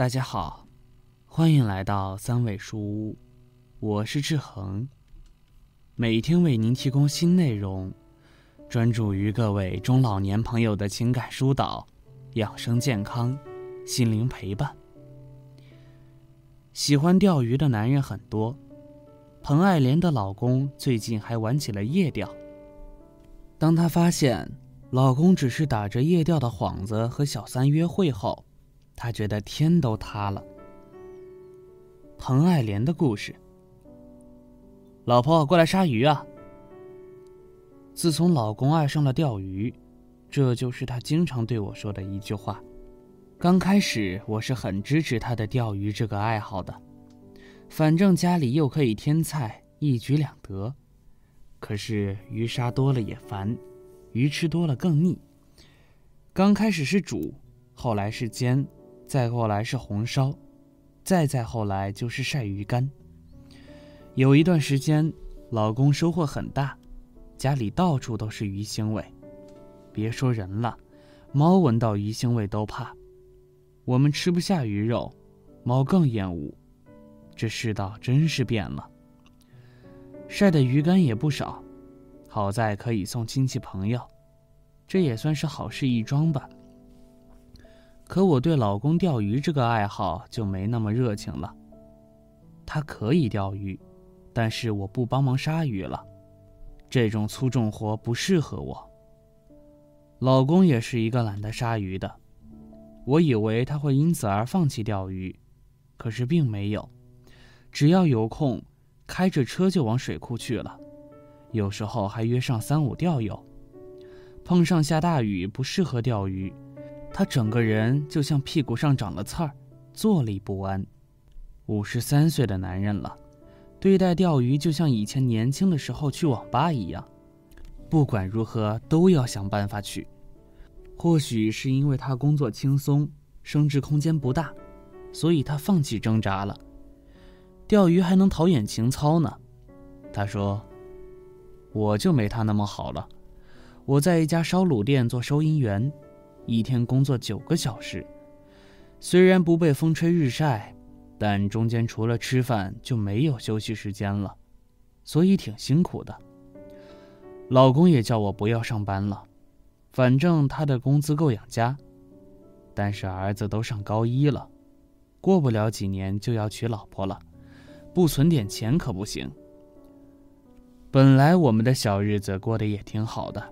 大家好，欢迎来到三味书屋，我是志恒。每天为您提供新内容，专注于各位中老年朋友的情感疏导、养生健康、心灵陪伴。喜欢钓鱼的男人很多，彭爱莲的老公最近还玩起了夜钓。当他发现老公只是打着夜钓的幌子和小三约会后，他觉得天都塌了。彭爱莲的故事。老婆，过来杀鱼啊！自从老公爱上了钓鱼，这就是他经常对我说的一句话。刚开始我是很支持他的钓鱼这个爱好的，反正家里又可以添菜，一举两得。可是鱼杀多了也烦，鱼吃多了更腻。刚开始是煮，后来是煎。再后来是红烧，再再后来就是晒鱼干。有一段时间，老公收获很大，家里到处都是鱼腥味，别说人了，猫闻到鱼腥味都怕。我们吃不下鱼肉，猫更厌恶。这世道真是变了。晒的鱼干也不少，好在可以送亲戚朋友，这也算是好事一桩吧。可我对老公钓鱼这个爱好就没那么热情了。他可以钓鱼，但是我不帮忙杀鱼了，这种粗重活不适合我。老公也是一个懒得杀鱼的，我以为他会因此而放弃钓鱼，可是并没有，只要有空，开着车就往水库去了，有时候还约上三五钓友。碰上下大雨不适合钓鱼。他整个人就像屁股上长了刺儿，坐立不安。五十三岁的男人了，对待钓鱼就像以前年轻的时候去网吧一样，不管如何都要想办法去。或许是因为他工作轻松，升职空间不大，所以他放弃挣扎了。钓鱼还能陶冶情操呢。他说：“我就没他那么好了，我在一家烧卤店做收银员。”一天工作九个小时，虽然不被风吹日晒，但中间除了吃饭就没有休息时间了，所以挺辛苦的。老公也叫我不要上班了，反正他的工资够养家。但是儿子都上高一了，过不了几年就要娶老婆了，不存点钱可不行。本来我们的小日子过得也挺好的。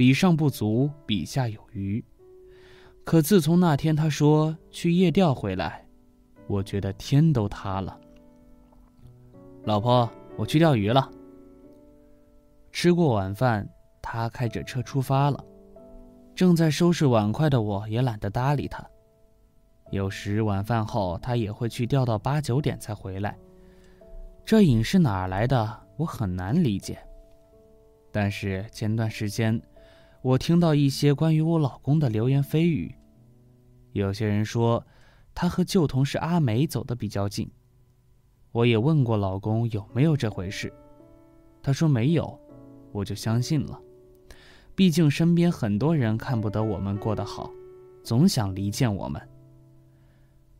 比上不足，比下有余。可自从那天他说去夜钓回来，我觉得天都塌了。老婆，我去钓鱼了。吃过晚饭，他开着车出发了。正在收拾碗筷的我也懒得搭理他。有时晚饭后他也会去钓到八九点才回来，这瘾是哪儿来的？我很难理解。但是前段时间。我听到一些关于我老公的流言蜚语，有些人说他和旧同事阿梅走得比较近。我也问过老公有没有这回事，他说没有，我就相信了。毕竟身边很多人看不得我们过得好，总想离间我们。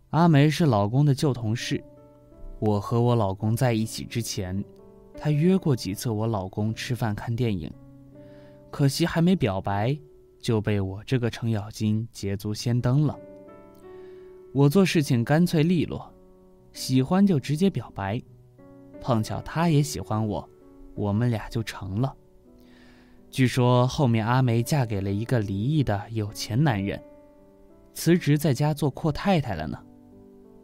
阿梅是老公的旧同事，我和我老公在一起之前，她约过几次我老公吃饭看电影。可惜还没表白，就被我这个程咬金捷足先登了。我做事情干脆利落，喜欢就直接表白。碰巧他也喜欢我，我们俩就成了。据说后面阿梅嫁给了一个离异的有钱男人，辞职在家做阔太太了呢。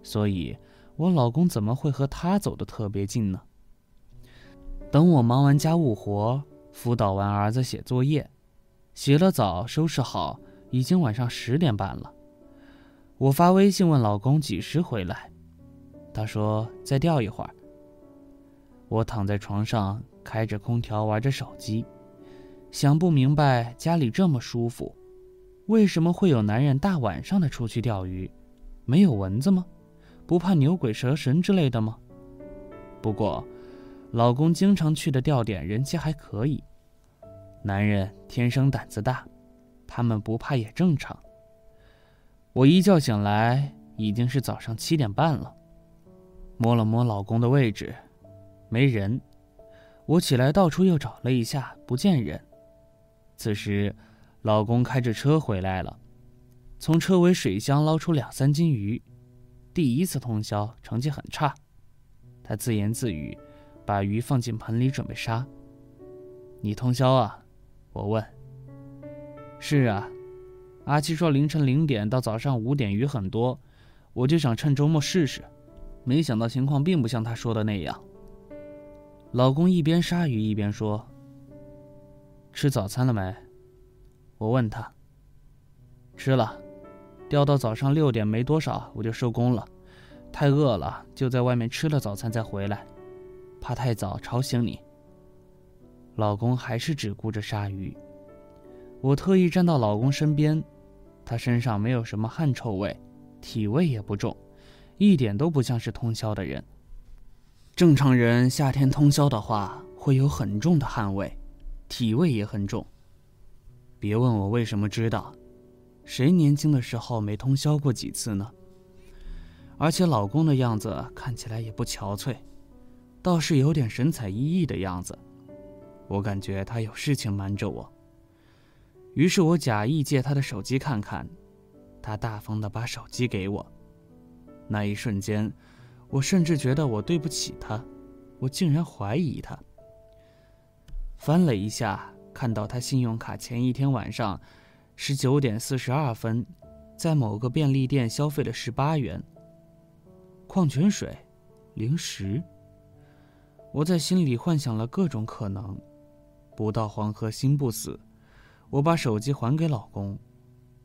所以，我老公怎么会和她走得特别近呢？等我忙完家务活。辅导完儿子写作业，洗了澡，收拾好，已经晚上十点半了。我发微信问老公几时回来，他说再钓一会儿。我躺在床上开着空调玩着手机，想不明白家里这么舒服，为什么会有男人大晚上的出去钓鱼？没有蚊子吗？不怕牛鬼蛇神之类的吗？不过。老公经常去的钓点人气还可以，男人天生胆子大，他们不怕也正常。我一觉醒来，已经是早上七点半了。摸了摸老公的位置，没人。我起来到处又找了一下，不见人。此时，老公开着车回来了，从车尾水箱捞出两三斤鱼。第一次通宵，成绩很差。他自言自语，把鱼放进盆里准备杀。你通宵啊？我问。是啊，阿七说凌晨零点到早上五点鱼很多，我就想趁周末试试。没想到情况并不像他说的那样。老公一边杀鱼一边说：“吃早餐了没？”我问他。吃了，钓到早上六点没多少我就收工了，太饿了就在外面吃了早餐再回来，怕太早吵醒你。老公还是只顾着杀鱼。我特意站到老公身边，他身上没有什么汗臭味，体味也不重。一点都不像是通宵的人。正常人夏天通宵的话，会有很重的汗味，体味也很重。别问我为什么知道，谁年轻的时候没通宵过几次呢？而且老公的样子看起来也不憔悴，倒是有点神采奕奕的样子。我感觉他有事情瞒着我。于是我假意借他的手机看看，他大方的把手机给我。那一瞬间，我甚至觉得我对不起他，我竟然怀疑他。翻了一下，看到他信用卡前一天晚上十九点四十二分，在某个便利店消费了十八元。矿泉水，零食。我在心里幻想了各种可能，不到黄河心不死。我把手机还给老公，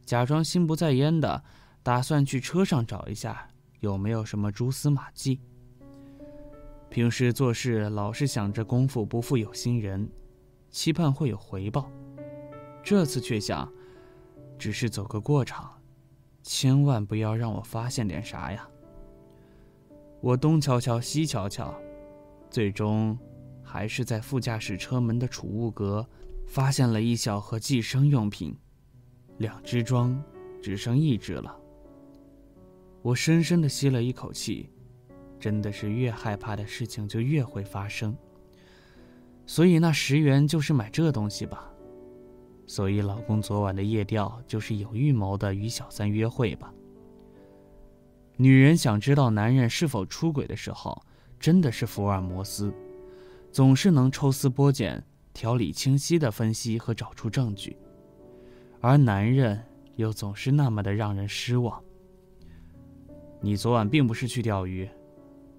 假装心不在焉的，打算去车上找一下。有没有什么蛛丝马迹？平时做事老是想着功夫不负有心人，期盼会有回报。这次却想，只是走个过场，千万不要让我发现点啥呀！我东瞧瞧西瞧瞧，最终还是在副驾驶车门的储物格发现了一小盒计生用品，两只装，只剩一只了。我深深的吸了一口气，真的是越害怕的事情就越会发生。所以那十元就是买这东西吧。所以老公昨晚的夜钓就是有预谋的与小三约会吧。女人想知道男人是否出轨的时候，真的是福尔摩斯，总是能抽丝剥茧、条理清晰的分析和找出证据，而男人又总是那么的让人失望。你昨晚并不是去钓鱼，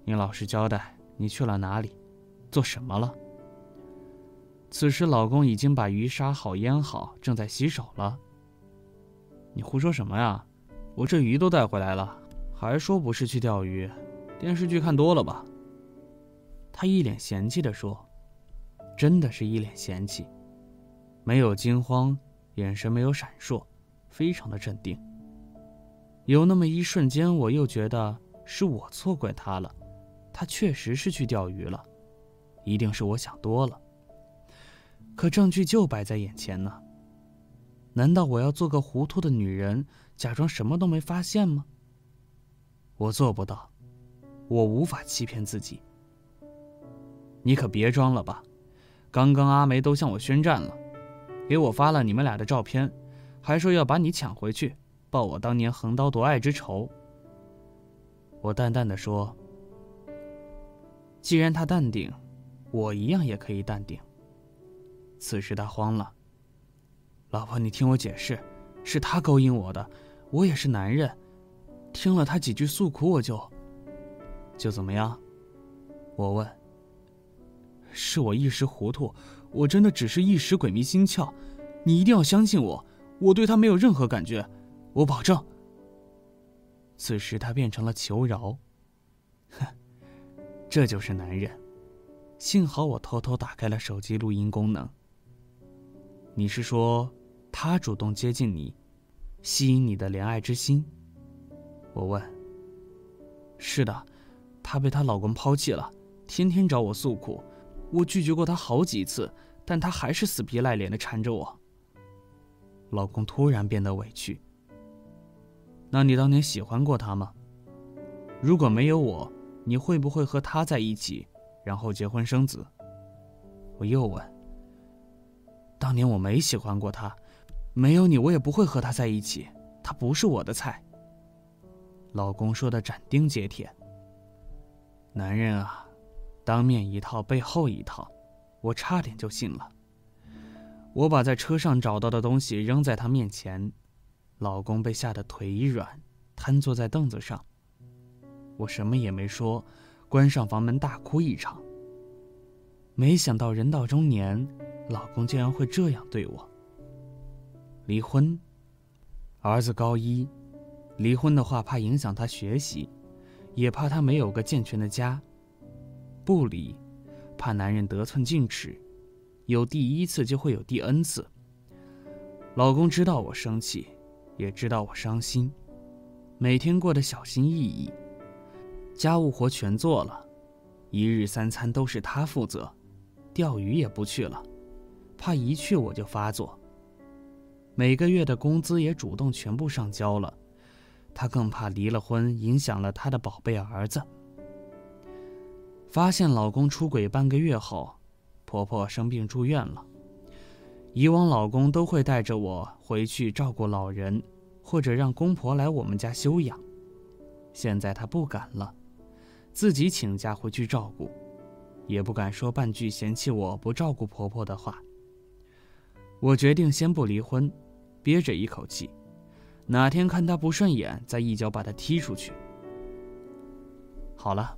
你老实交代，你去了哪里，做什么了？此时老公已经把鱼杀好腌好，正在洗手了。你胡说什么呀？我这鱼都带回来了，还说不是去钓鱼？电视剧看多了吧？他一脸嫌弃地说：“真的是一脸嫌弃，没有惊慌，眼神没有闪烁，非常的镇定。”有那么一瞬间，我又觉得是我错怪他了，他确实是去钓鱼了，一定是我想多了。可证据就摆在眼前呢，难道我要做个糊涂的女人，假装什么都没发现吗？我做不到，我无法欺骗自己。你可别装了吧，刚刚阿梅都向我宣战了，给我发了你们俩的照片，还说要把你抢回去。报我当年横刀夺爱之仇。我淡淡的说：“既然他淡定，我一样也可以淡定。”此时他慌了：“老婆，你听我解释，是他勾引我的，我也是男人。听了他几句诉苦，我就……就怎么样？”我问：“是我一时糊涂，我真的只是一时鬼迷心窍，你一定要相信我，我对他没有任何感觉。”我保证。此时他变成了求饶，哼，这就是男人。幸好我偷偷打开了手机录音功能。你是说，他主动接近你，吸引你的怜爱之心？我问。是的，她被她老公抛弃了，天天找我诉苦，我拒绝过他好几次，但他还是死皮赖脸的缠着我。老公突然变得委屈。那你当年喜欢过他吗？如果没有我，你会不会和他在一起，然后结婚生子？我又问。当年我没喜欢过他，没有你，我也不会和他在一起。他不是我的菜。老公说的斩钉截铁。男人啊，当面一套，背后一套，我差点就信了。我把在车上找到的东西扔在他面前，老公被吓得腿一软，瘫坐在凳子上。我什么也没说，关上房门大哭一场。没想到人到中年。老公竟然会这样对我。离婚，儿子高一，离婚的话怕影响他学习，也怕他没有个健全的家。不离，怕男人得寸进尺，有第一次就会有第 N 次。老公知道我生气，也知道我伤心，每天过得小心翼翼，家务活全做了，一日三餐都是他负责，钓鱼也不去了。怕一去我就发作。每个月的工资也主动全部上交了，他更怕离了婚影响了他的宝贝儿子。发现老公出轨半个月后，婆婆生病住院了。以往老公都会带着我回去照顾老人，或者让公婆来我们家休养，现在他不敢了，自己请假回去照顾，也不敢说半句嫌弃我不照顾婆婆的话。我决定先不离婚，憋着一口气，哪天看他不顺眼，再一脚把他踢出去。好了，